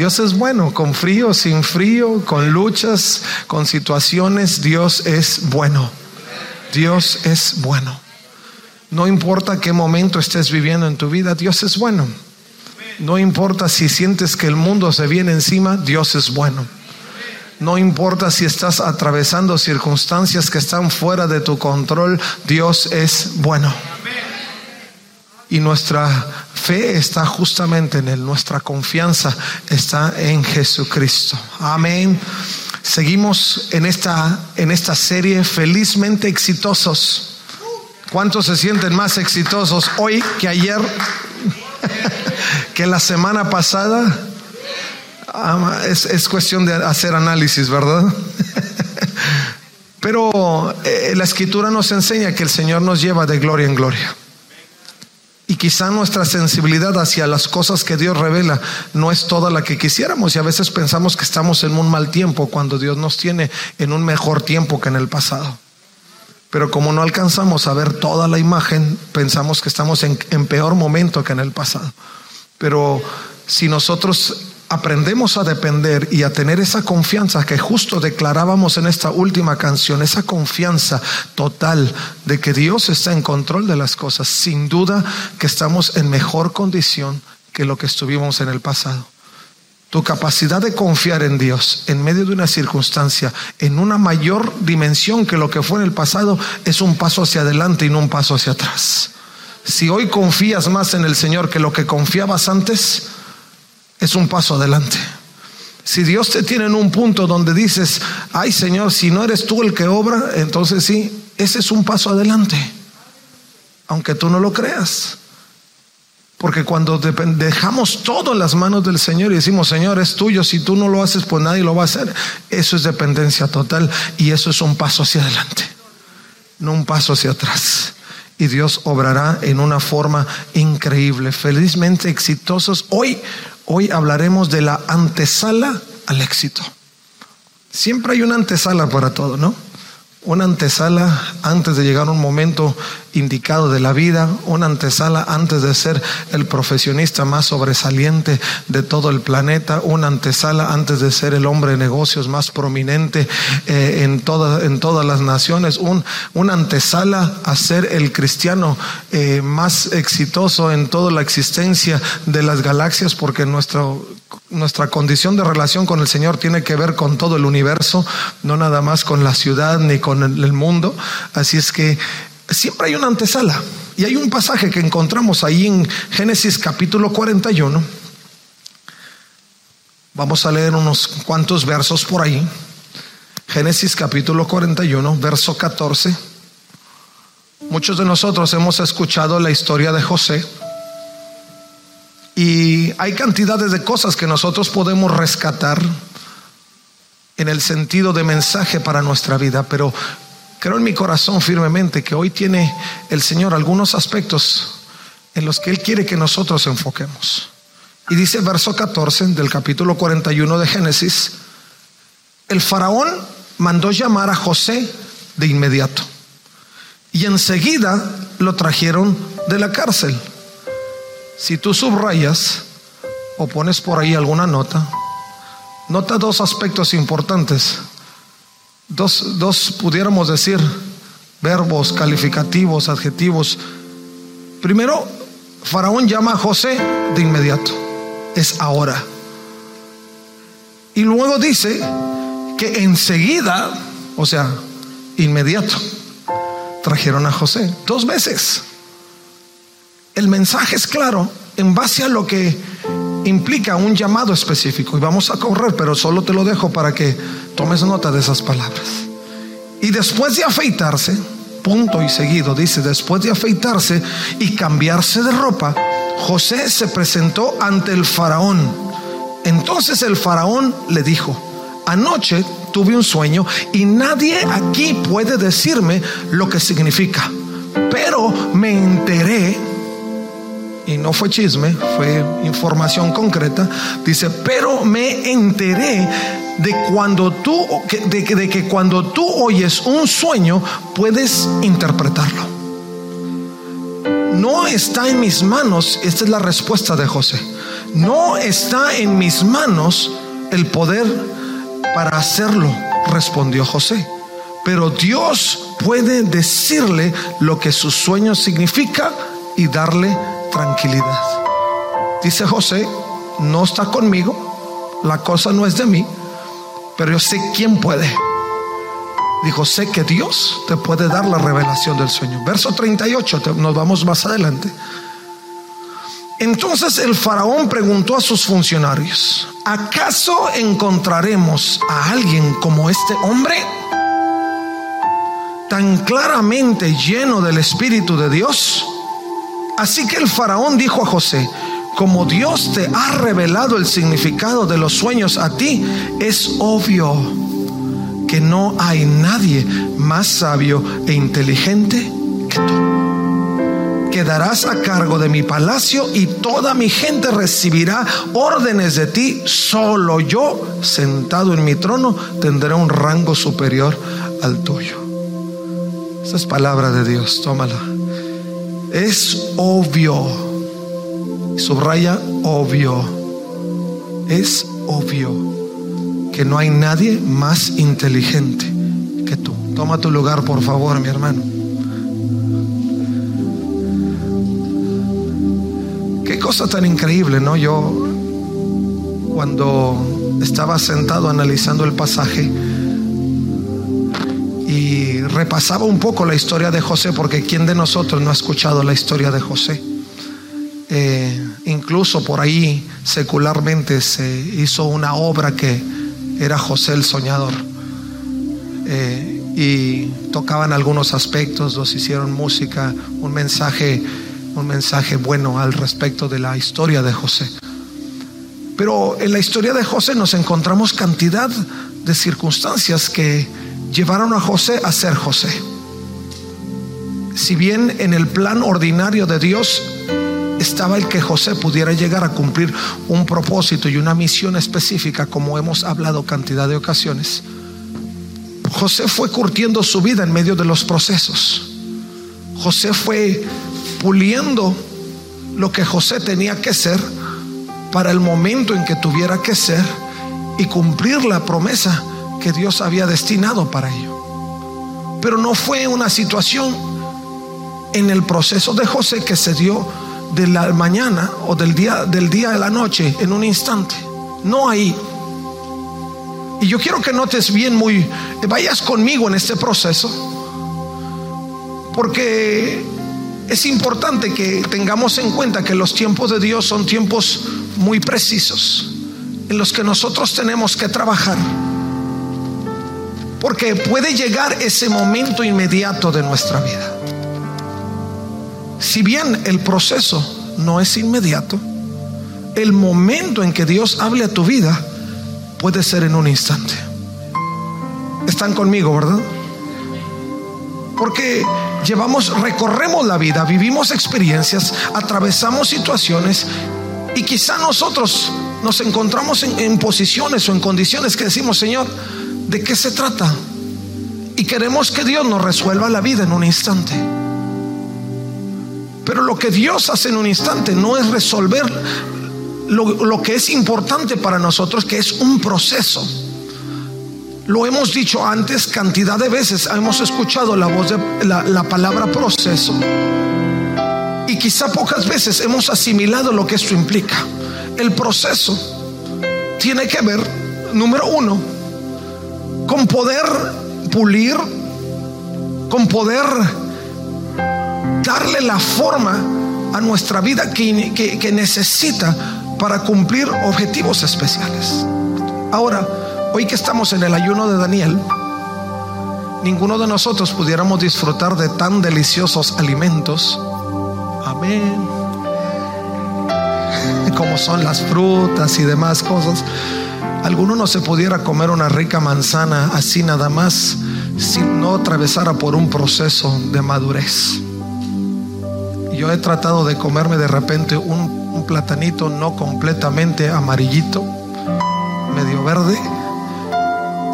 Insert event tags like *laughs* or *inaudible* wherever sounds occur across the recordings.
Dios es bueno, con frío, sin frío, con luchas, con situaciones, Dios es bueno. Dios es bueno. No importa qué momento estés viviendo en tu vida, Dios es bueno. No importa si sientes que el mundo se viene encima, Dios es bueno. No importa si estás atravesando circunstancias que están fuera de tu control, Dios es bueno. Y nuestra fe está justamente en Él, nuestra confianza está en Jesucristo. Amén. Seguimos en esta, en esta serie felizmente exitosos. ¿Cuántos se sienten más exitosos hoy que ayer? *laughs* que la semana pasada. Ah, es, cuestión de hacer análisis, ¿verdad? *laughs* Pero eh, la escritura nos enseña que el Señor nos lleva de gloria en gloria. Y quizá nuestra sensibilidad hacia las cosas que Dios revela no es toda la que quisiéramos y a veces pensamos que estamos en un mal tiempo cuando Dios nos tiene en un mejor tiempo que en el pasado. Pero como no alcanzamos a ver toda la imagen, pensamos que estamos en, en peor momento que en el pasado. Pero si nosotros aprendemos a depender y a tener esa confianza que justo declarábamos en esta última canción, esa confianza total de que Dios está en control de las cosas, sin duda que estamos en mejor condición que lo que estuvimos en el pasado. Tu capacidad de confiar en Dios en medio de una circunstancia en una mayor dimensión que lo que fue en el pasado es un paso hacia adelante y no un paso hacia atrás. Si hoy confías más en el Señor que lo que confiabas antes, es un paso adelante. Si Dios te tiene en un punto donde dices, ay Señor, si no eres tú el que obra, entonces sí, ese es un paso adelante, aunque tú no lo creas. Porque cuando dejamos todo en las manos del Señor y decimos, Señor, es tuyo, si tú no lo haces, pues nadie lo va a hacer, eso es dependencia total y eso es un paso hacia adelante, no un paso hacia atrás y Dios obrará en una forma increíble. Felizmente exitosos. Hoy, hoy hablaremos de la antesala al éxito. Siempre hay una antesala para todo, ¿no? Una antesala antes de llegar a un momento indicado de la vida, una antesala antes de ser el profesionista más sobresaliente de todo el planeta, una antesala antes de ser el hombre de negocios más prominente eh, en, en todas las naciones, un, una antesala a ser el cristiano eh, más exitoso en toda la existencia de las galaxias, porque nuestro, nuestra condición de relación con el Señor tiene que ver con todo el universo, no nada más con la ciudad ni con el mundo. Así es que siempre hay una antesala. Y hay un pasaje que encontramos ahí en Génesis capítulo 41. Vamos a leer unos cuantos versos por ahí. Génesis capítulo 41, verso 14. Muchos de nosotros hemos escuchado la historia de José. Y hay cantidades de cosas que nosotros podemos rescatar en el sentido de mensaje para nuestra vida, pero Creo en mi corazón firmemente que hoy tiene el Señor algunos aspectos en los que Él quiere que nosotros enfoquemos. Y dice verso 14 del capítulo 41 de Génesis, el faraón mandó llamar a José de inmediato y enseguida lo trajeron de la cárcel. Si tú subrayas o pones por ahí alguna nota, nota dos aspectos importantes dos, dos pudiéramos decir verbos calificativos, adjetivos. Primero, Faraón llama a José de inmediato, es ahora. Y luego dice que enseguida, o sea, inmediato, trajeron a José dos veces. El mensaje es claro en base a lo que implica un llamado específico. Y vamos a correr, pero solo te lo dejo para que tomes nota de esas palabras. Y después de afeitarse, punto y seguido, dice, después de afeitarse y cambiarse de ropa, José se presentó ante el faraón Entonces el faraón le dijo, anoche tuve un sueño y nadie aquí puede decirme lo que significa. Pero me enteré, y no fue chisme, fue información concreta, dice, pero me enteré de cuando tú, de, de que cuando tú oyes un sueño, puedes interpretarlo. No está en mis manos, esta es la respuesta de José, no está en mis manos el poder para hacerlo, respondió José. Pero Dios puede decirle lo que su sueño significa y darle tranquilidad. Dice José, no está conmigo, la cosa no es de mí, pero yo sé quién puede. Dijo, sé que Dios te puede dar la revelación del sueño. Verso 38, nos vamos más adelante. Entonces el faraón preguntó a sus funcionarios, ¿acaso encontraremos a alguien como este hombre? Tan claramente lleno del Espíritu de Dios. Así que el faraón dijo a José, como Dios te ha revelado el significado de los sueños a ti, es obvio que no hay nadie más sabio e inteligente que tú quedarás a cargo de mi palacio y toda mi gente recibirá órdenes de ti. Solo yo, sentado en mi trono, tendré un rango superior al tuyo. Esa es palabra de Dios, tómala. Es obvio, subraya obvio, es obvio que no hay nadie más inteligente que tú. Toma tu lugar, por favor, mi hermano. cosa tan increíble, ¿no? Yo cuando estaba sentado analizando el pasaje y repasaba un poco la historia de José, porque ¿quién de nosotros no ha escuchado la historia de José? Eh, incluso por ahí secularmente se hizo una obra que era José el Soñador. Eh, y tocaban algunos aspectos, los hicieron música, un mensaje un mensaje bueno al respecto de la historia de José. Pero en la historia de José nos encontramos cantidad de circunstancias que llevaron a José a ser José. Si bien en el plan ordinario de Dios estaba el que José pudiera llegar a cumplir un propósito y una misión específica, como hemos hablado cantidad de ocasiones, José fue curtiendo su vida en medio de los procesos. José fue puliendo lo que José tenía que ser para el momento en que tuviera que ser y cumplir la promesa que Dios había destinado para ello. Pero no fue una situación en el proceso de José que se dio de la mañana o del día del día a la noche en un instante. No ahí. Y yo quiero que notes bien muy vayas conmigo en este proceso porque es importante que tengamos en cuenta que los tiempos de Dios son tiempos muy precisos en los que nosotros tenemos que trabajar. Porque puede llegar ese momento inmediato de nuestra vida. Si bien el proceso no es inmediato, el momento en que Dios hable a tu vida puede ser en un instante. Están conmigo, ¿verdad? Porque llevamos, recorremos la vida, vivimos experiencias, atravesamos situaciones y quizá nosotros nos encontramos en, posiciones o en condiciones que decimos, Señor, ¿de qué se trata? Y queremos que Dios nos resuelva la vida en un instante. Pero lo que Dios hace en un instante no es resolver lo, que es importante para nosotros, que es un proceso. Lo hemos dicho antes cantidad de veces, hemos escuchado la voz de la, palabra proceso. Y quizá pocas veces hemos asimilado lo que esto implica. El proceso tiene que ver, número uno, con poder pulir, con poder darle la forma a nuestra vida que, que necesita para cumplir objetivos especiales. Ahora, Hoy que estamos en el ayuno de Daniel, ninguno de nosotros pudiéramos disfrutar de tan deliciosos alimentos. Amén. *laughs* como son las frutas y demás cosas, alguno no se pudiera comer una rica manzana así nada más si no atravesara por un proceso de madurez. Yo he tratado de comerme de repente un, platanito no completamente amarillito, medio verde,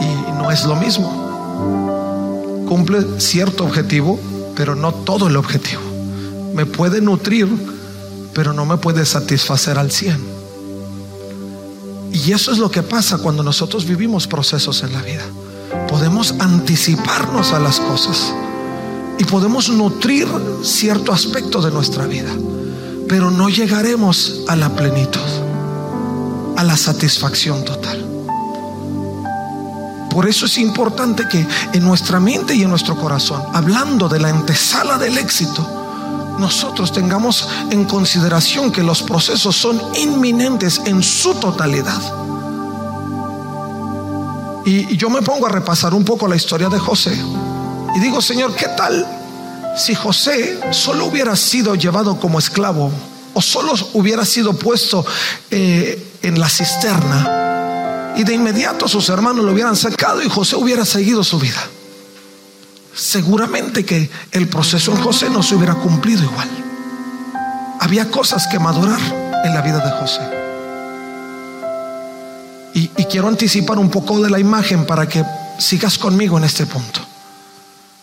y no es lo mismo. Cumple cierto objetivo, pero no todo el objetivo. Me puede nutrir, pero no me puede satisfacer al 100. Y eso es lo que pasa cuando nosotros vivimos procesos en la vida. Podemos anticiparnos a las cosas y podemos nutrir cierto aspecto de nuestra vida, pero no llegaremos a la plenitud, a la satisfacción total. Por eso es importante que en nuestra mente y en nuestro corazón, hablando de la antesala del éxito, nosotros tengamos en consideración que los procesos son inminentes en su totalidad. Y yo me pongo a repasar un poco la historia de José. Y digo, Señor, ¿qué tal si José solo hubiera sido llevado como esclavo o solo hubiera sido puesto eh, en la cisterna? Y de inmediato sus hermanos lo hubieran sacado y José hubiera seguido su vida. Seguramente que el proceso en José no se hubiera cumplido igual. Había cosas que madurar en la vida de José. Y, y quiero anticipar un poco de la imagen para que sigas conmigo en este punto.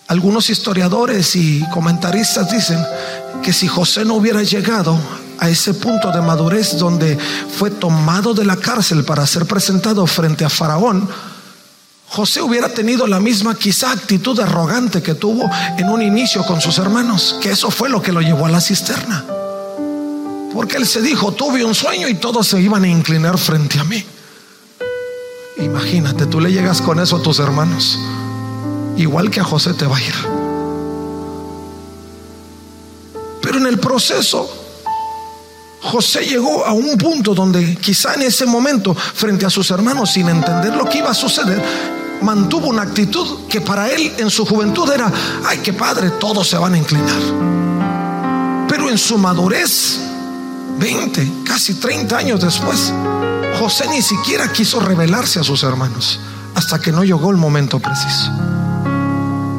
Algunos historiadores y comentaristas dicen que si José no hubiera llegado a ese punto de madurez donde fue tomado de la cárcel para ser presentado frente a Faraón, José hubiera tenido la misma quizá actitud arrogante que tuvo en un inicio con sus hermanos, que eso fue lo que lo llevó a la cisterna. Porque él se dijo, tuve un sueño y todos se iban a inclinar frente a mí. Imagínate, tú le llegas con eso a tus hermanos, igual que a José te va a ir. Pero en el proceso José llegó a un punto donde quizá en ese momento, frente a sus hermanos, sin entender lo que iba a suceder, mantuvo una actitud que para él en su juventud era, ay, qué padre, todos se van a inclinar. Pero en su madurez, 20, casi 30 años después, José ni siquiera quiso revelarse a sus hermanos hasta que no llegó el momento preciso.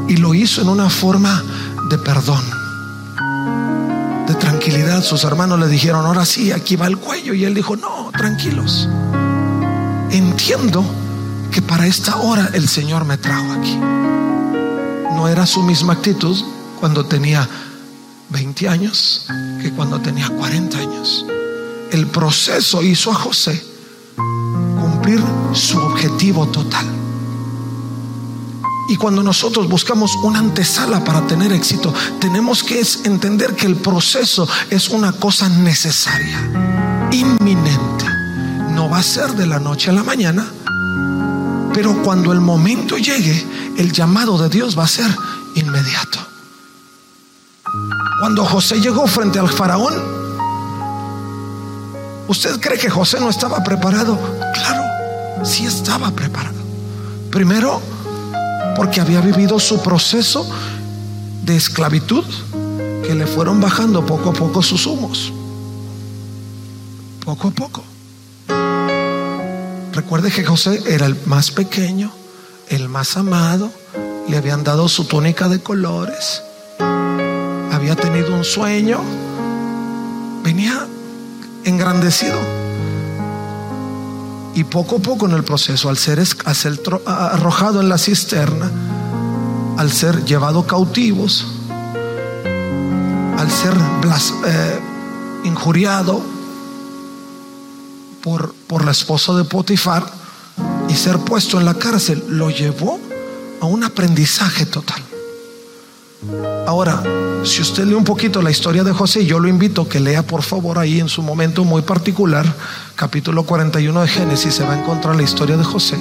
Y lo hizo en una forma de perdón de tranquilidad. Sus hermanos le dijeron, ahora sí, aquí va el cuello. Y él dijo, no, tranquilos. Entiendo que para esta hora el Señor me trajo aquí. No era su misma actitud cuando tenía 20 años que cuando tenía 40 años. El proceso hizo a José cumplir su objetivo total. Y cuando nosotros buscamos una antesala para tener éxito, tenemos que entender que el proceso es una cosa necesaria, inminente. No va a ser de la noche a la mañana, pero cuando el momento llegue, el llamado de Dios va a ser inmediato. Cuando José llegó frente al faraón, ¿usted cree que José no estaba preparado? Claro, sí estaba preparado. Primero, porque había vivido su proceso de esclavitud que le fueron bajando poco a poco sus humos. Poco a poco. Recuerde que José era el más pequeño, el más amado, le habían dado su túnica de colores, había tenido un sueño, venía engrandecido. Y poco a poco en el proceso, al ser, arrojado en la cisterna, al ser llevado cautivos, al ser eh, injuriado por, por la esposa de Potifar y ser puesto en la cárcel, lo llevó a un aprendizaje total. Ahora, si usted lee un poquito la historia de José, yo lo invito a que lea por favor ahí en su momento muy particular, capítulo 41 de Génesis, se va a encontrar la historia de José.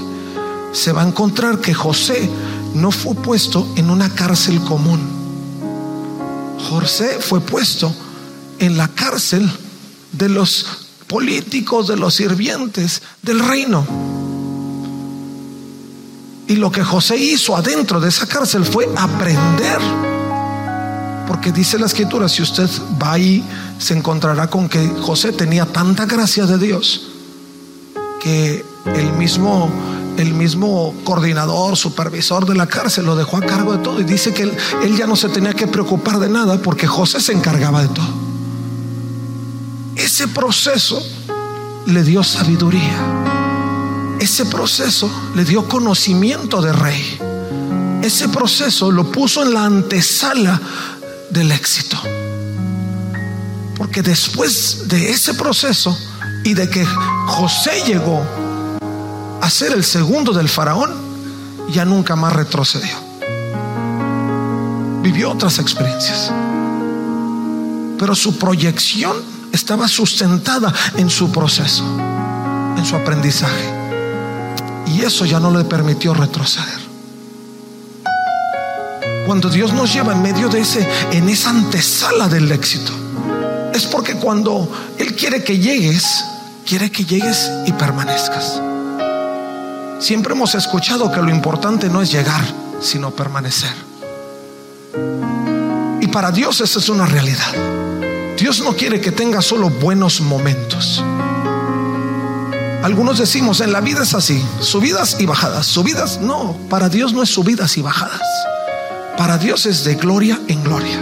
Se va a encontrar que José no fue puesto en una cárcel común. José fue puesto en la cárcel de los políticos, de los sirvientes del reino. Y lo que José hizo adentro de esa cárcel fue aprender porque dice la escritura, si usted va ahí se encontrará con que José tenía tanta gracia de Dios que el mismo el mismo coordinador, supervisor de la cárcel lo dejó a cargo de todo y dice que él, él, ya no se tenía que preocupar de nada porque José se encargaba de todo. Ese proceso le dio sabiduría. Ese proceso le dio conocimiento de rey. Ese proceso lo puso en la antesala del éxito. Porque después de ese proceso y de que José llegó a ser el segundo del faraón, ya nunca más retrocedió. Vivió otras experiencias. Pero su proyección estaba sustentada en su proceso, en su aprendizaje. Y eso ya no le permitió retroceder. Cuando Dios nos lleva en medio de ese, en esa antesala del éxito, es porque cuando Él quiere que llegues, quiere que llegues y permanezcas. Siempre hemos escuchado que lo importante no es llegar, sino permanecer. Y para Dios esa es una realidad. Dios no quiere que tengas solo buenos momentos. Algunos decimos, en la vida es así, subidas y bajadas. Subidas, no, para Dios no es subidas y bajadas. Para Dios es de gloria en gloria.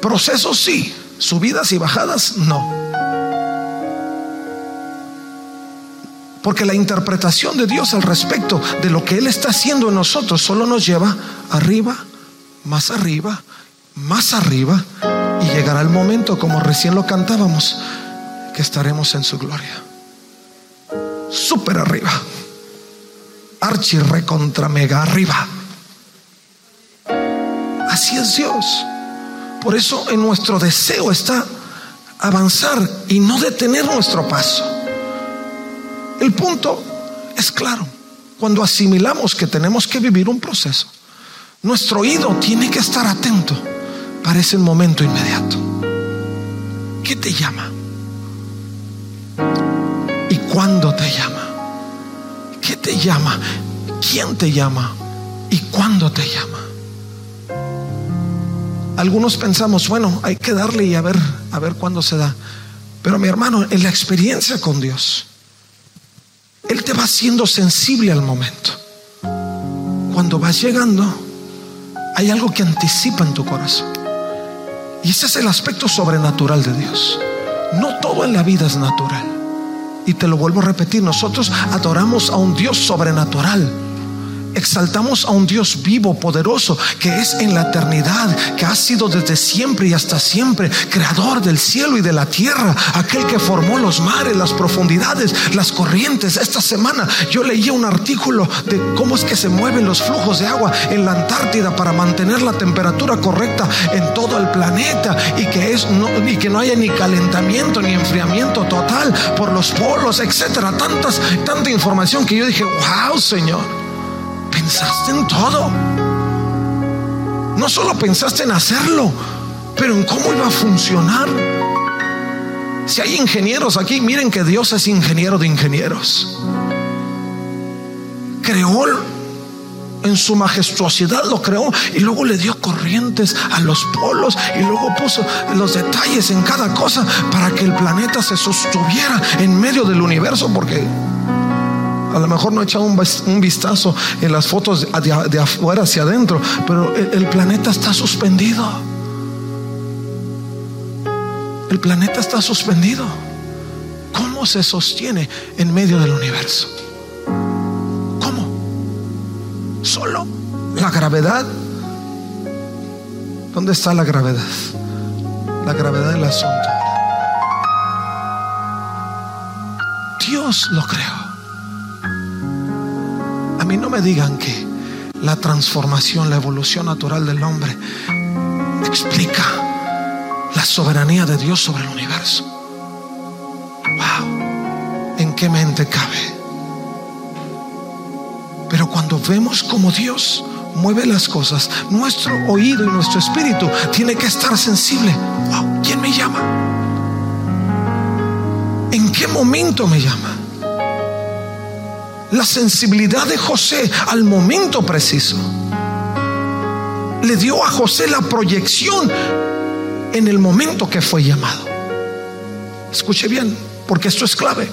Procesos sí, subidas y bajadas no. Porque la interpretación de Dios al respecto de lo que Él está haciendo en nosotros solo nos lleva arriba, más arriba, más arriba llegará el momento, como recién lo cantábamos, que estaremos en su gloria. Súper arriba. Archi recontra mega arriba. Así es Dios. Por eso en nuestro deseo está avanzar y no detener nuestro paso. El punto es claro. Cuando asimilamos que tenemos que vivir un proceso, nuestro oído tiene que estar atento para ese momento inmediato. ¿Qué te llama? ¿Y cuándo te llama? ¿Qué te llama? ¿Quién te llama? ¿Y cuándo te llama? Algunos pensamos, bueno, hay que darle y a ver, a ver cuándo se da. Pero mi hermano, en la experiencia con Dios, Él te va haciendo sensible al momento. Cuando vas llegando, hay algo que anticipa en tu corazón. Y ese es el aspecto sobrenatural de Dios. No todo en la vida es natural. Y te lo vuelvo a repetir, nosotros adoramos a un Dios sobrenatural exaltamos a un Dios vivo, poderoso, que es en la eternidad, que ha sido desde siempre y hasta siempre, creador del cielo y de la tierra, aquel que formó los mares, las profundidades, las corrientes. Esta semana yo leí un artículo de cómo es que se mueven los flujos de agua en la Antártida para mantener la temperatura correcta en todo el planeta y que, es, no, y que no haya ni calentamiento ni enfriamiento total por los polos, etcétera. Tantas, tanta información que yo dije, wow, Señor pensaste en todo. No solo pensaste en hacerlo, pero en cómo iba a funcionar. Si hay ingenieros aquí, miren que Dios es ingeniero de ingenieros. Creó en su majestuosidad, lo creó y luego le dio corrientes a los polos y luego puso los detalles en cada cosa para que el planeta se sostuviera en medio del universo porque a lo mejor no he echado un, vistazo en las fotos de, afuera hacia adentro, pero el, planeta está suspendido. El planeta está suspendido. ¿Cómo se sostiene en medio del universo? ¿Cómo? Solo la gravedad. ¿Dónde está la gravedad? La gravedad del asunto. Dios lo creó mí no me digan que la transformación, la evolución natural del hombre explica la soberanía de Dios sobre el universo. Wow, ¿en qué mente cabe? Pero cuando vemos como Dios mueve las cosas, nuestro oído y nuestro espíritu tiene que estar sensible. Wow, ¿quién me llama? ¿En qué momento me llama? La sensibilidad de José al momento preciso. Le dio a José la proyección en el momento que fue llamado. Escuche bien, porque esto es clave.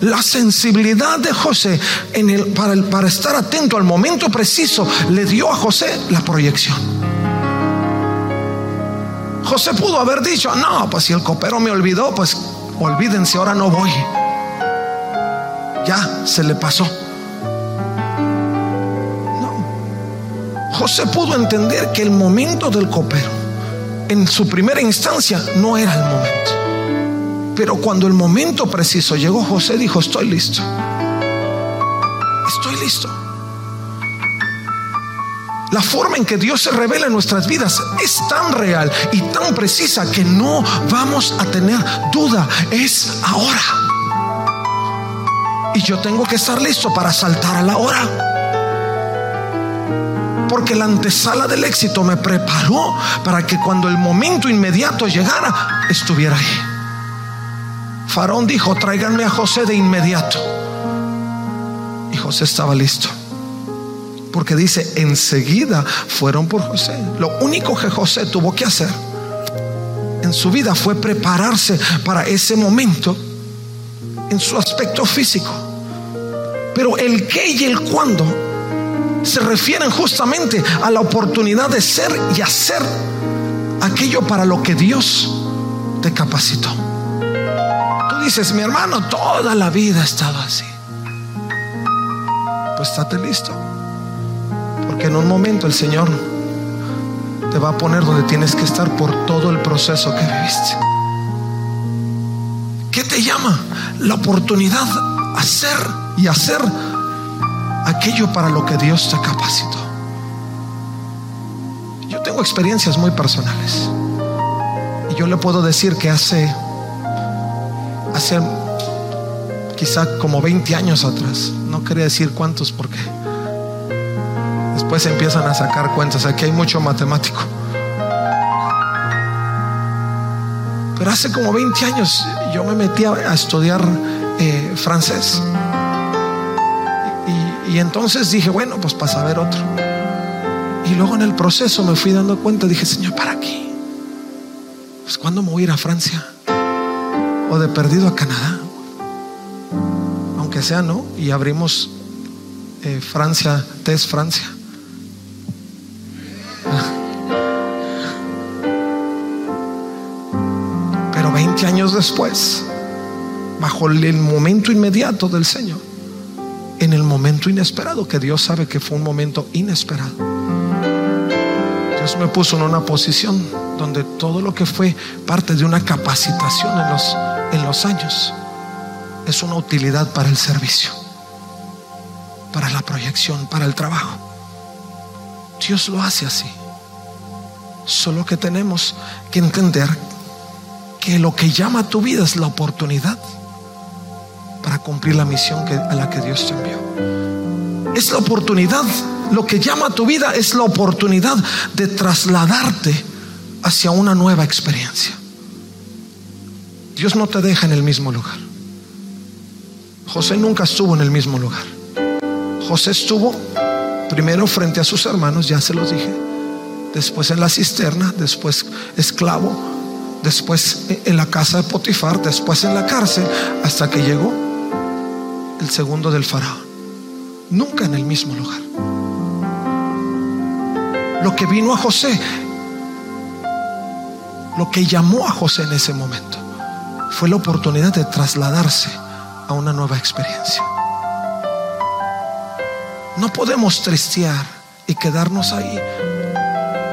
La sensibilidad de José en el, para, para estar atento al momento preciso le dio a José la proyección. José pudo haber dicho, no, pues si el copero me olvidó, pues olvídense, ahora no voy. Ya se le pasó. No. José pudo entender que el momento del copero, en su primera instancia, no era el momento. Pero cuando el momento preciso llegó, José dijo, estoy listo. Estoy listo. La forma en que Dios se revela en nuestras vidas es tan real y tan precisa que no vamos a tener duda. Es ahora. Y yo tengo que estar listo para saltar a la hora. Porque la antesala del éxito me preparó para que cuando el momento inmediato llegara, estuviera ahí. Faraón dijo, tráiganme a José de inmediato. Y José estaba listo. Porque dice, enseguida fueron por José. Lo único que José tuvo que hacer en su vida fue prepararse para ese momento en su aspecto físico. Pero el qué y el cuándo se refieren justamente a la oportunidad de ser y hacer aquello para lo que Dios te capacitó. Tú dices, mi hermano, toda la vida ha estado así. Pues estate listo. Porque en un momento el Señor te va a poner donde tienes que estar por todo el proceso que viviste. ¿Qué te llama? La oportunidad hacer y hacer aquello para lo que Dios te capacitó. Yo tengo experiencias muy personales. Y yo le puedo decir que hace hace quizá como 20 años atrás, no quería decir cuántos porque Después empiezan a sacar cuentas. Aquí hay mucho matemático. Pero hace como 20 años yo me metí a estudiar eh, francés. Y, entonces dije, bueno, pues para saber otro. Y luego en el proceso me fui dando cuenta, dije, Señor, ¿para qué? Pues cuando me voy a ir a Francia? O de perdido a Canadá. Aunque sea, ¿no? Y abrimos eh, Francia, Test Francia. Pero 20 años después, bajo el momento inmediato del Señor, en el momento inesperado, que Dios sabe que fue un momento inesperado, Dios me puso en una posición donde todo lo que fue parte de una capacitación en los, en los años es una utilidad para el servicio, para la proyección, para el trabajo. Dios lo hace así. Solo que tenemos que entender que lo que llama a tu vida es la oportunidad para cumplir la misión a la que Dios te envió. Es la oportunidad, lo que llama a tu vida es la oportunidad de trasladarte hacia una nueva experiencia. Dios no te deja en el mismo lugar. José nunca estuvo en el mismo lugar. José estuvo primero frente a sus hermanos, ya se los dije, después en la cisterna, después esclavo, después en la casa de Potifar, después en la cárcel, hasta que llegó el segundo del faraón. Nunca en el mismo lugar. Lo que vino a José, lo que llamó a José en ese momento, fue la oportunidad de trasladarse a una nueva experiencia. No podemos tristear y quedarnos ahí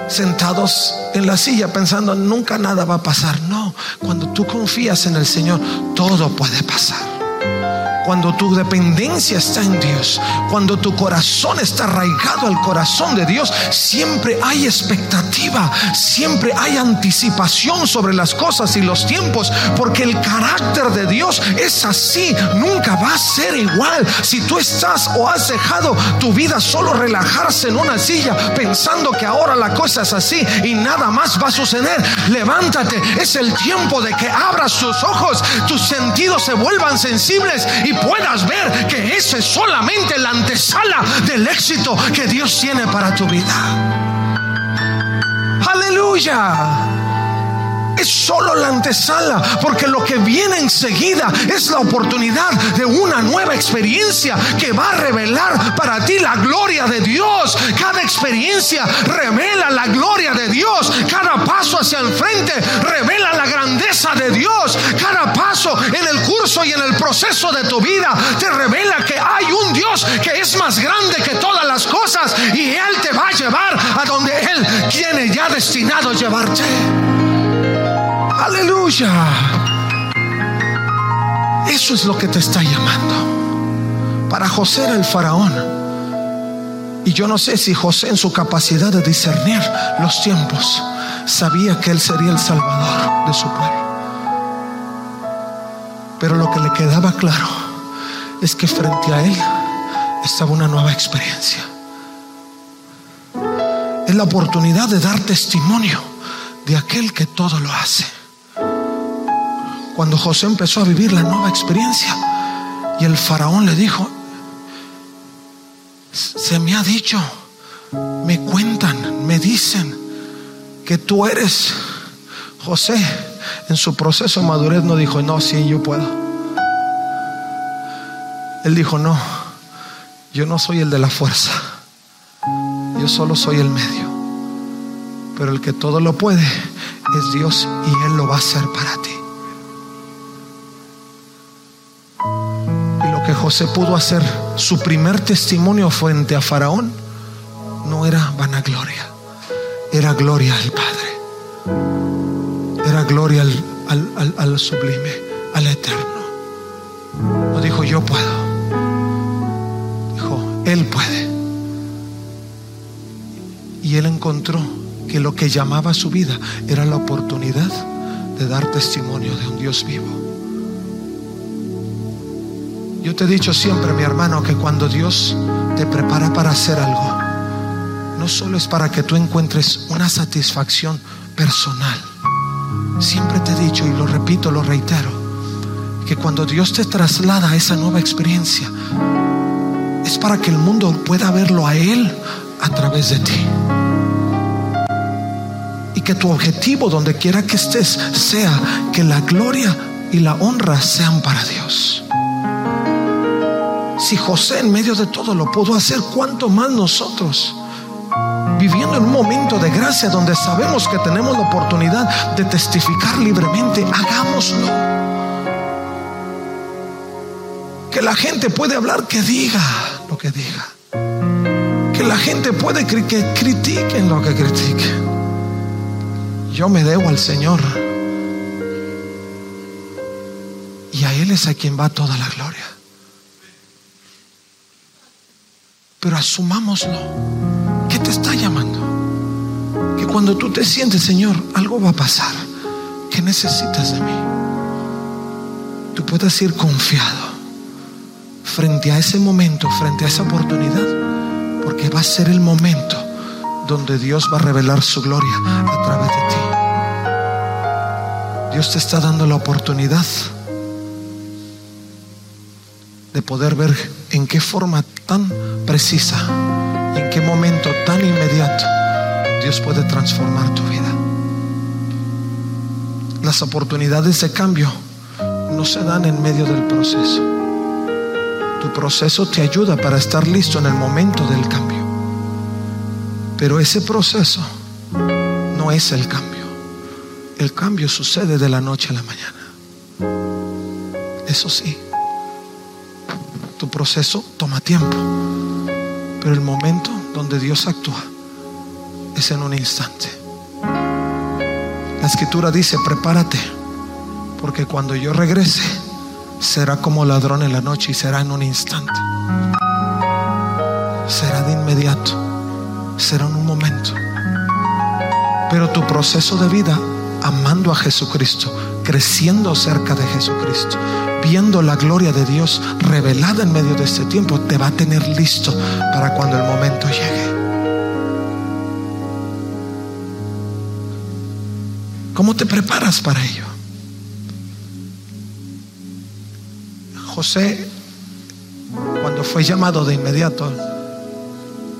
sentados en la silla pensando nunca nada va a pasar. No, cuando tú confías en el Señor, todo puede pasar. Cuando tu dependencia está en Dios, cuando tu corazón está arraigado al corazón de Dios, siempre hay expectativa, siempre hay anticipación sobre las cosas y los tiempos, porque el carácter de Dios es así, nunca va a ser igual. Si tú estás o has dejado tu vida solo relajarse en una silla pensando que ahora la cosa es así y nada más va a suceder, levántate, es el tiempo de que abras tus ojos, tus sentidos se vuelvan sensibles y puedas ver que ese es solamente la antesala del éxito que Dios tiene para tu vida. Aleluya. Es solo la antesala, porque lo que viene enseguida es la oportunidad de una nueva experiencia que va a revelar para ti la gloria de Dios. Cada experiencia revela la gloria de Dios. Cada paso hacia el frente revela la grandeza de Dios. Cada paso en el curso y en el proceso de tu vida te revela que hay un Dios que es más grande que todas las cosas y Él te va a llevar a donde Él tiene ya destinado llevarte. Aleluya. Eso es lo que te está llamando. Para José era el faraón. Y yo no sé si José en su capacidad de discernir los tiempos sabía que él sería el salvador de su pueblo. Pero lo que le quedaba claro es que frente a él estaba una nueva experiencia. Es la oportunidad de dar testimonio de aquel que todo lo hace. Cuando José empezó a vivir la nueva experiencia y el faraón le dijo, se me ha dicho, me cuentan, me dicen que tú eres José. En su proceso de madurez no dijo, no, sí, yo puedo. Él dijo, no, yo no soy el de la fuerza, yo solo soy el medio. Pero el que todo lo puede es Dios y Él lo va a hacer para ti. José pudo hacer, su primer testimonio frente a Faraón, no era vanagloria, era gloria al Padre, era gloria al, al sublime, al eterno. No dijo yo puedo, dijo Él puede. Y él encontró que lo que llamaba su vida era la oportunidad de dar testimonio de un Dios vivo. Yo te he dicho siempre, mi hermano, que cuando Dios te prepara para hacer algo, no solo es para que tú encuentres una satisfacción personal. Siempre te he dicho y lo repito, lo reitero, que cuando Dios te traslada a esa nueva experiencia, es para que el mundo pueda verlo a Él a través de ti. Y que tu objetivo, donde quiera que estés, sea que la gloria y la honra sean para Dios. Si José en medio de todo lo pudo hacer, ¿cuánto más nosotros? Viviendo en un momento de gracia donde sabemos que tenemos la oportunidad de testificar libremente, hagámoslo. Que la gente puede hablar, que diga lo que diga. Que la gente puede que critiquen lo que critiquen. Yo me debo al Señor. Y a Él es a quien va toda la gloria. Pero asumámoslo. ¿Qué te está llamando? Que cuando tú te sientes, Señor, algo va a pasar. ¿Qué necesitas de mí? Tú puedas ir confiado frente a ese momento, frente a esa oportunidad, porque va a ser el momento donde Dios va a revelar su gloria a través de ti. Dios te está dando la oportunidad de poder ver en qué forma tan precisa y en qué momento tan inmediato Dios puede transformar tu vida. Las oportunidades de cambio no se dan en medio del proceso. Tu proceso te ayuda para estar listo en el momento del cambio. Pero ese proceso no es el cambio. El cambio sucede de la noche a la mañana. Eso sí, tu proceso toma tiempo. Pero el momento donde Dios actúa es en un instante. La escritura dice, prepárate, porque cuando yo regrese, será como ladrón en la noche y será en un instante. Será de inmediato será en un momento. Pero tu proceso de vida, amando a Jesucristo, creciendo cerca de Jesucristo, viendo la gloria de Dios revelada en medio de este tiempo, te va a tener listo para cuando el momento llegue. ¿Cómo te preparas para ello? José, cuando fue llamado de inmediato,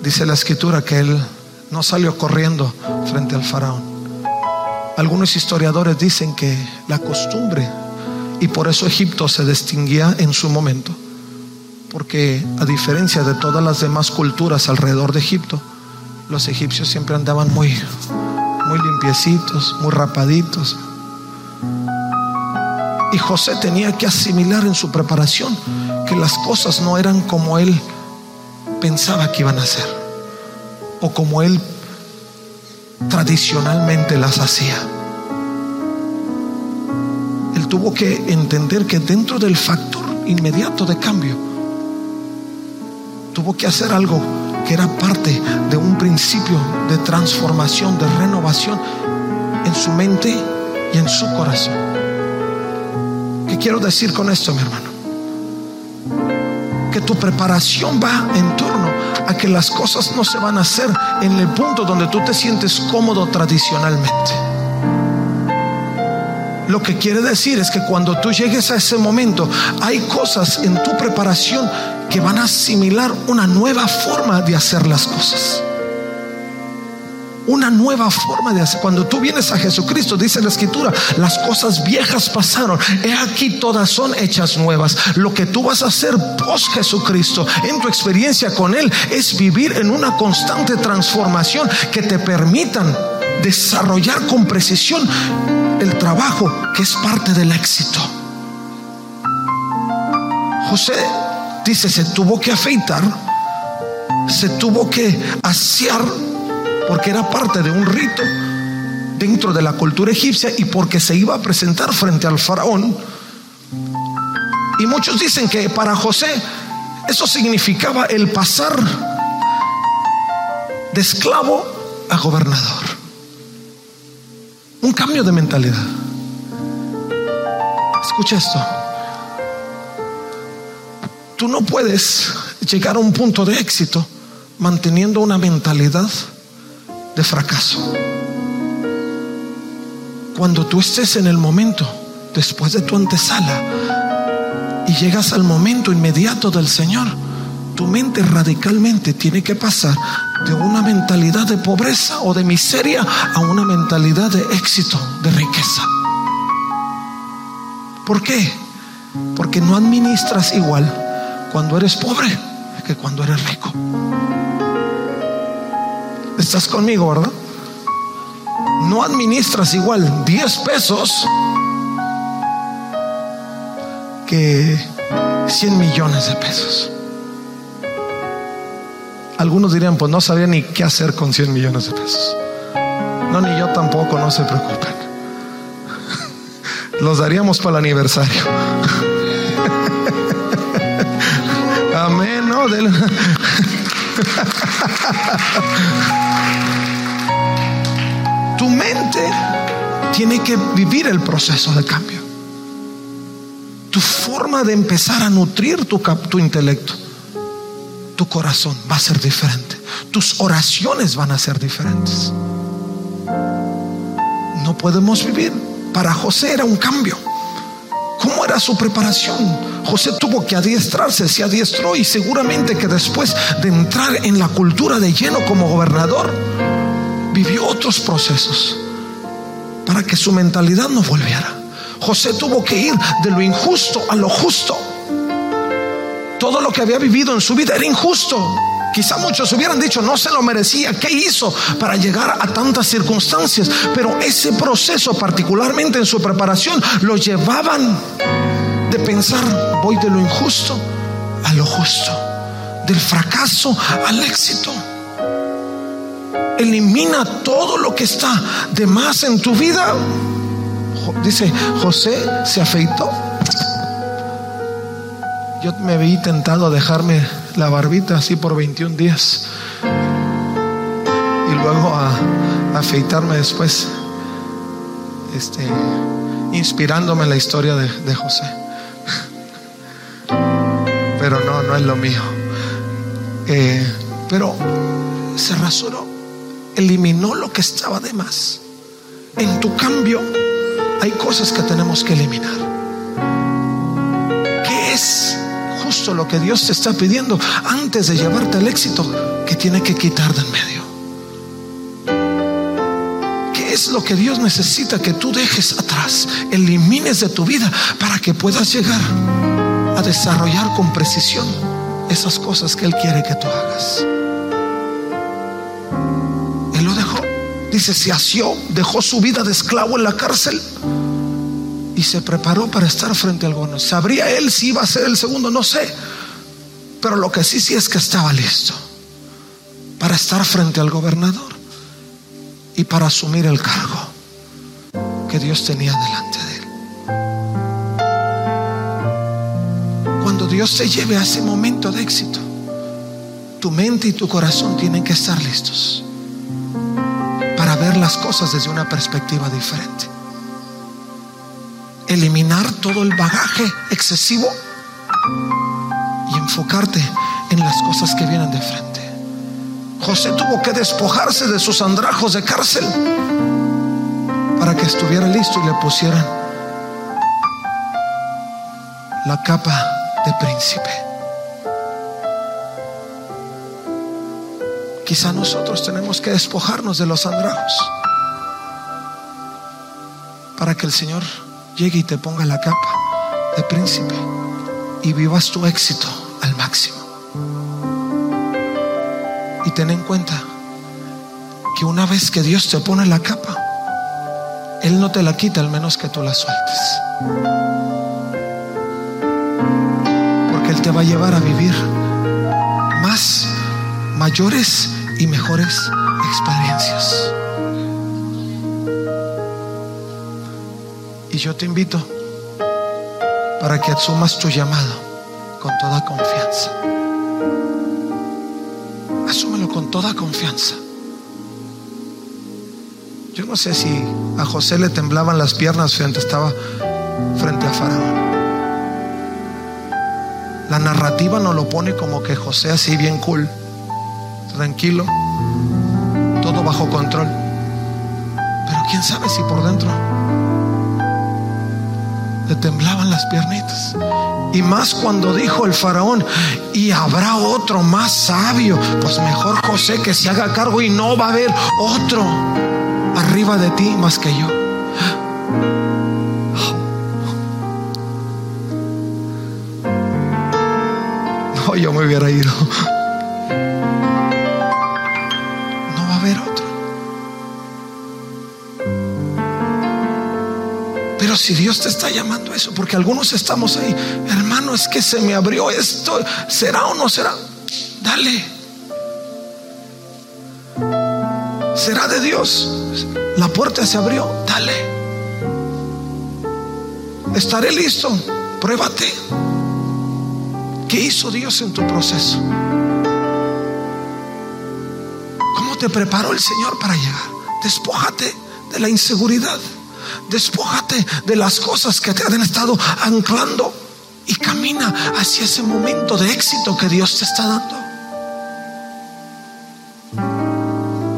Dice la escritura que él no salió corriendo frente al faraón. Algunos historiadores dicen que la costumbre, y por eso Egipto se distinguía en su momento, porque a diferencia de todas las demás culturas alrededor de Egipto, los egipcios siempre andaban muy, muy limpiecitos, muy rapaditos. Y José tenía que asimilar en su preparación que las cosas no eran como él pensaba que iban a ser, o como él tradicionalmente las hacía. Él tuvo que entender que dentro del factor inmediato de cambio, tuvo que hacer algo que era parte de un principio de transformación, de renovación en su mente y en su corazón. ¿Qué quiero decir con esto, mi hermano? Que tu preparación va en torno a que las cosas no se van a hacer en el punto donde tú te sientes cómodo tradicionalmente. Lo que quiere decir es que cuando tú llegues a ese momento, hay cosas en tu preparación que van a asimilar una nueva forma de hacer las cosas. Una nueva forma de hacer. Cuando tú vienes a Jesucristo, dice la escritura, las cosas viejas pasaron. He aquí todas son hechas nuevas. Lo que tú vas a hacer post Jesucristo en tu experiencia con Él es vivir en una constante transformación que te permitan desarrollar con precisión el trabajo que es parte del éxito. José dice, se tuvo que afeitar, se tuvo que asear, porque era parte de un rito dentro de la cultura egipcia y porque se iba a presentar frente al faraón. Y muchos dicen que para José eso significaba el pasar de esclavo a gobernador. Un cambio de mentalidad. Escucha esto. Tú no puedes llegar a un punto de éxito manteniendo una mentalidad de fracaso. Cuando tú estés en el momento, después de tu antesala, y llegas al momento inmediato del Señor, tu mente radicalmente tiene que pasar de una mentalidad de pobreza o de miseria a una mentalidad de éxito, de riqueza. ¿Por qué? Porque no administras igual cuando eres pobre que cuando eres rico. ¿Estás conmigo, verdad? No administras igual 10 pesos que 100 millones de pesos. Algunos dirían, pues no sabía ni qué hacer con 100 millones de pesos. No, ni yo tampoco, no se preocupen. *laughs* Los daríamos para el aniversario. *laughs* Amén, ¿no? *laughs* tu mente tiene que vivir el proceso de cambio. Tu forma de empezar a nutrir tu, intelecto, corazón va a ser diferente. Tus oraciones van a ser diferentes. No podemos vivir. Para José era un cambio. ¿Cómo era su preparación? José tuvo que adiestrarse, se adiestró y seguramente que después de entrar en la cultura de lleno como gobernador, vivió otros procesos para que su mentalidad no volviera. José tuvo que ir de lo injusto a lo justo. Todo lo que había vivido en su vida era injusto. Quizá muchos hubieran dicho, no se lo merecía. ¿Qué hizo para llegar a tantas circunstancias? Pero ese proceso, particularmente en su preparación, lo llevaban de pensar, voy de lo injusto a lo justo, del fracaso al éxito. Elimina todo lo que está de más en tu vida. Dice, José se afeitó. Yo me vi tentado a dejarme la barbita así por 21 días y luego a, afeitarme después, este, inspirándome en la historia de, José. Pero no, no es lo mío. Eh, pero se rasuró, eliminó lo que estaba de más. En tu cambio hay cosas que tenemos que eliminar. ¿Qué es? Lo que Dios te está pidiendo antes de llevarte al éxito que tiene que quitar del medio. ¿Qué es lo que Dios necesita que tú dejes atrás, elimines de tu vida para que puedas llegar a desarrollar con precisión esas cosas que Él quiere que tú hagas? Él lo dejó. Dice, se asió, dejó su vida de esclavo en la cárcel y se preparó para estar frente al gobierno. ¿Sabría él si iba a ser el segundo? No sé. Pero lo que sí, sí es que estaba listo para estar frente al gobernador y para asumir el cargo que Dios tenía delante de él. Cuando Dios te lleve a ese momento de éxito, tu mente y tu corazón tienen que estar listos para ver las cosas desde una perspectiva diferente. Eliminar todo el bagaje excesivo y enfocarte en las cosas que vienen de frente. José tuvo que despojarse de sus andrajos de cárcel para que estuviera listo y le pusieran la capa de príncipe. Quizá nosotros tenemos que despojarnos de los andrajos para que el Señor llegue y te ponga la capa de príncipe y vivas tu éxito al máximo. Y ten en cuenta que una vez que Dios te pone la capa, Él no te la quita al menos que tú la sueltes. Porque Él te va a llevar a vivir más, mayores y mejores experiencias. Yo te invito para que asumas tu llamado con toda confianza. Asúmelo con toda confianza. Yo no sé si a José le temblaban las piernas frente estaba frente a Faraón. La narrativa no lo pone como que José así bien cool, tranquilo, todo bajo control. Pero quién sabe si por dentro temblaban las piernitas. Y más cuando dijo el faraón, y habrá otro más sabio, pues mejor José que se haga cargo y no va a haber otro arriba de ti más que yo. *gasps* No, yo me hubiera ido. *laughs* Pero si Dios te está llamando a eso, porque algunos estamos ahí, hermano, es que se me abrió esto, ¿será o no será? Dale. ¿Será de Dios? La puerta se abrió, dale. Estaré listo, pruébate. ¿Qué hizo Dios en tu proceso? ¿Cómo te preparó el Señor para llegar? Despójate de la inseguridad. Despójate de las cosas que te han estado anclando y camina hacia ese momento de éxito que Dios te está dando.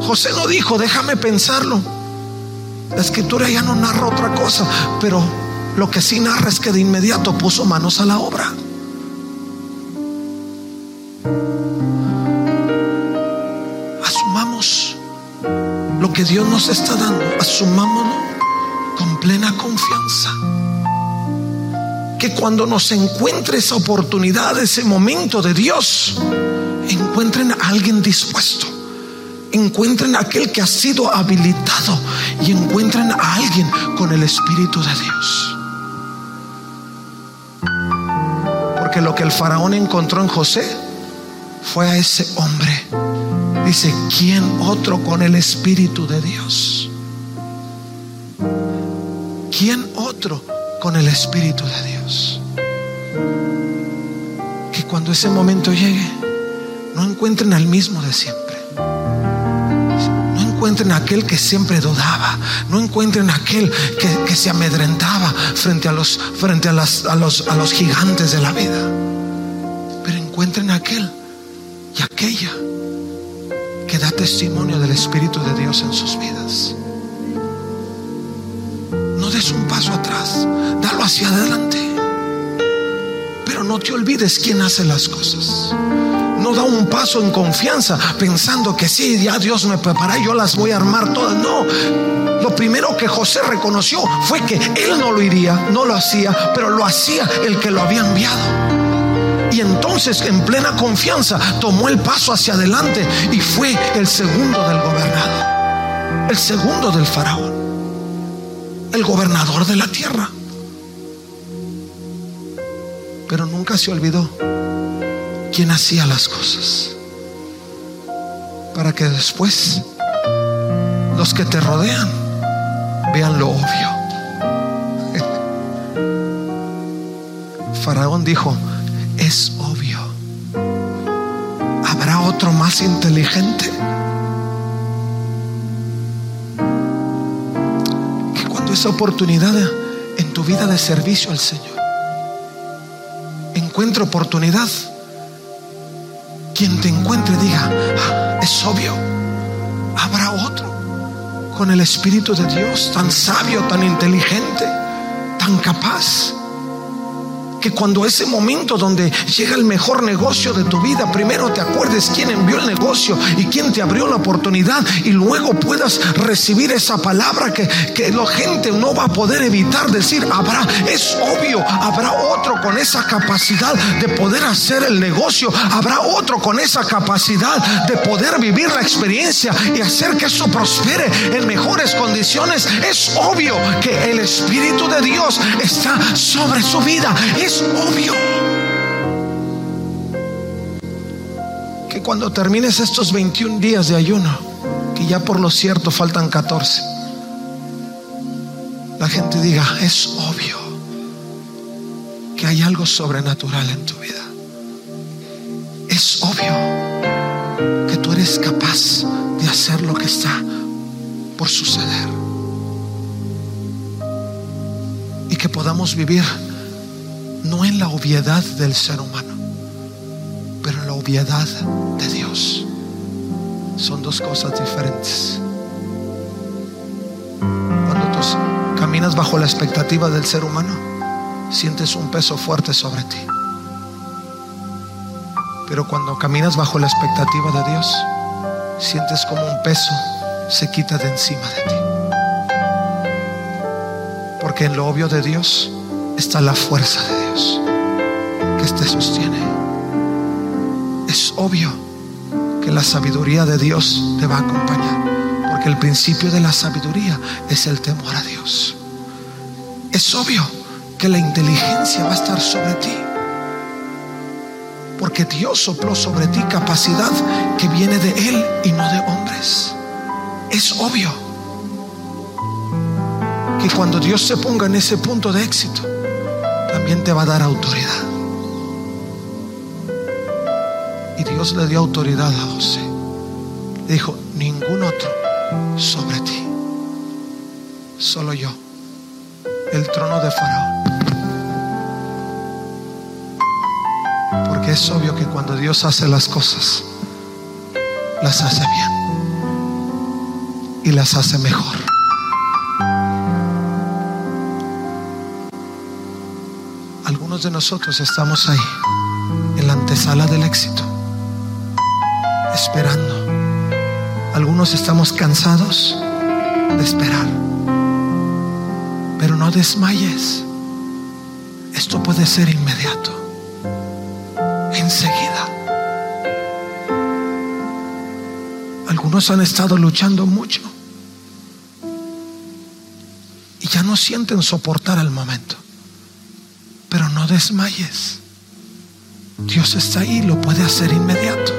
José no dijo, déjame pensarlo. La escritura ya no narra otra cosa, pero lo que sí narra es que de inmediato puso manos a la obra. Asumamos lo que Dios nos está dando, asumámoslo plena confianza. Que cuando nos encuentre esa oportunidad, ese momento de Dios, encuentren a alguien dispuesto encuentren a aquel que ha sido habilitado y encuentren a alguien con el Espíritu de Dios. Porque lo que el faraón encontró en José fue a ese hombre. Dice, ¿quién otro con el Espíritu de Dios? ¿Quién otro con el Espíritu de Dios? Que cuando ese momento llegue, no encuentren al mismo de siempre encuentren aquel que siempre dudaba, no encuentren aquel que, se amedrentaba frente, a los, frente a, a, los, a los gigantes de la vida, pero encuentren aquel y aquella que da testimonio del Espíritu de Dios en sus vidas. Un paso atrás, dalo hacia adelante, pero no te olvides quién hace las cosas. no da un paso en confianza pensando que sí, ya Dios me prepara, yo las voy a armar todas. No, lo primero que José reconoció fue que él no lo iría, no lo hacía, pero lo hacía el que lo había enviado. Y entonces en plena confianza tomó el paso hacia adelante y fue el segundo del gobernador, el segundo del faraón, el gobernador de la tierra. Pero nunca se olvidó quién hacía las cosas. Para que después los que te rodean vean lo obvio. *laughs* Faraón dijo, es obvio. ¿Habrá otro más inteligente? Esa oportunidad en tu vida de servicio al Señor. Encuentre oportunidad, quien te encuentre diga, ah, es obvio, habrá otro con el Espíritu de Dios tan sabio, tan inteligente, tan capaz que cuando ese momento donde llega el mejor negocio de tu vida, primero te acuerdes quién envió el negocio y quién te abrió la oportunidad y luego puedas recibir esa palabra que, que la gente no va a poder evitar decir, habrá, es obvio, habrá otro con esa capacidad de poder hacer el negocio, habrá otro con esa capacidad de poder vivir la experiencia y hacer que eso prospere en mejores condiciones. Es obvio que el Espíritu de Dios está sobre su vida. Obvio que cuando termines estos 21 días de ayuno, que ya por lo cierto faltan 14, la gente diga, es obvio que hay algo sobrenatural en tu vida. Es obvio que tú eres capaz de hacer lo que está por suceder. Y que podamos vivir no en la obviedad del ser humano, pero en la obviedad de Dios. Son dos cosas diferentes. Cuando tú caminas bajo la expectativa del ser humano, sientes un peso fuerte sobre ti. Pero cuando caminas bajo la expectativa de Dios, sientes como un peso se quita de encima de ti. Porque en lo obvio de Dios está la fuerza de Dios que te sostiene. Es obvio que la sabiduría de Dios te va a acompañar, porque el principio de la sabiduría es el temor a Dios. Es obvio que la inteligencia va a estar sobre ti, porque Dios sopló sobre ti capacidad que viene de Él y no de hombres. Es obvio que cuando Dios se ponga en ese punto de éxito, también te va a dar autoridad. Y Dios le dio autoridad a José. Le dijo, ningún otro sobre ti, solo yo, el trono de Faraón. Porque es obvio que cuando Dios hace las cosas, las hace bien y las hace mejor. Algunos de nosotros estamos ahí, en la antesala del éxito, esperando. Algunos estamos cansados de esperar. Pero no desmayes. Esto puede ser inmediato, enseguida. Algunos han estado luchando mucho y ya no sienten soportar el momento. No desmayes. Dios está ahí, lo puede hacer inmediato.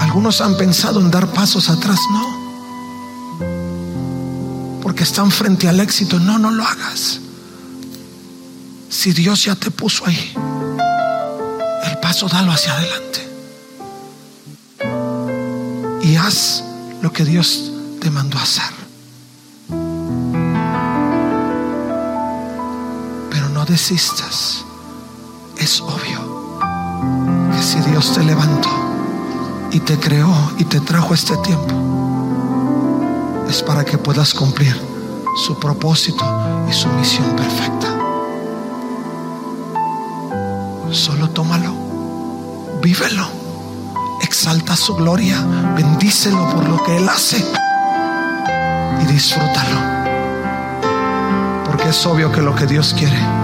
Algunos han pensado en dar pasos atrás, no. Porque están frente al éxito, no, no lo hagas. Si Dios ya te puso ahí, el paso dalo hacia adelante. Y haz lo que Dios te mandó a hacer. Desistas. Es obvio que si Dios te levantó y te creó y te trajo este tiempo, es para que puedas cumplir su propósito y su misión perfecta. Solo tómalo, vívelo, exalta su gloria, bendícelo por lo que Él hace y disfrútalo. Porque es obvio que lo que Dios quiere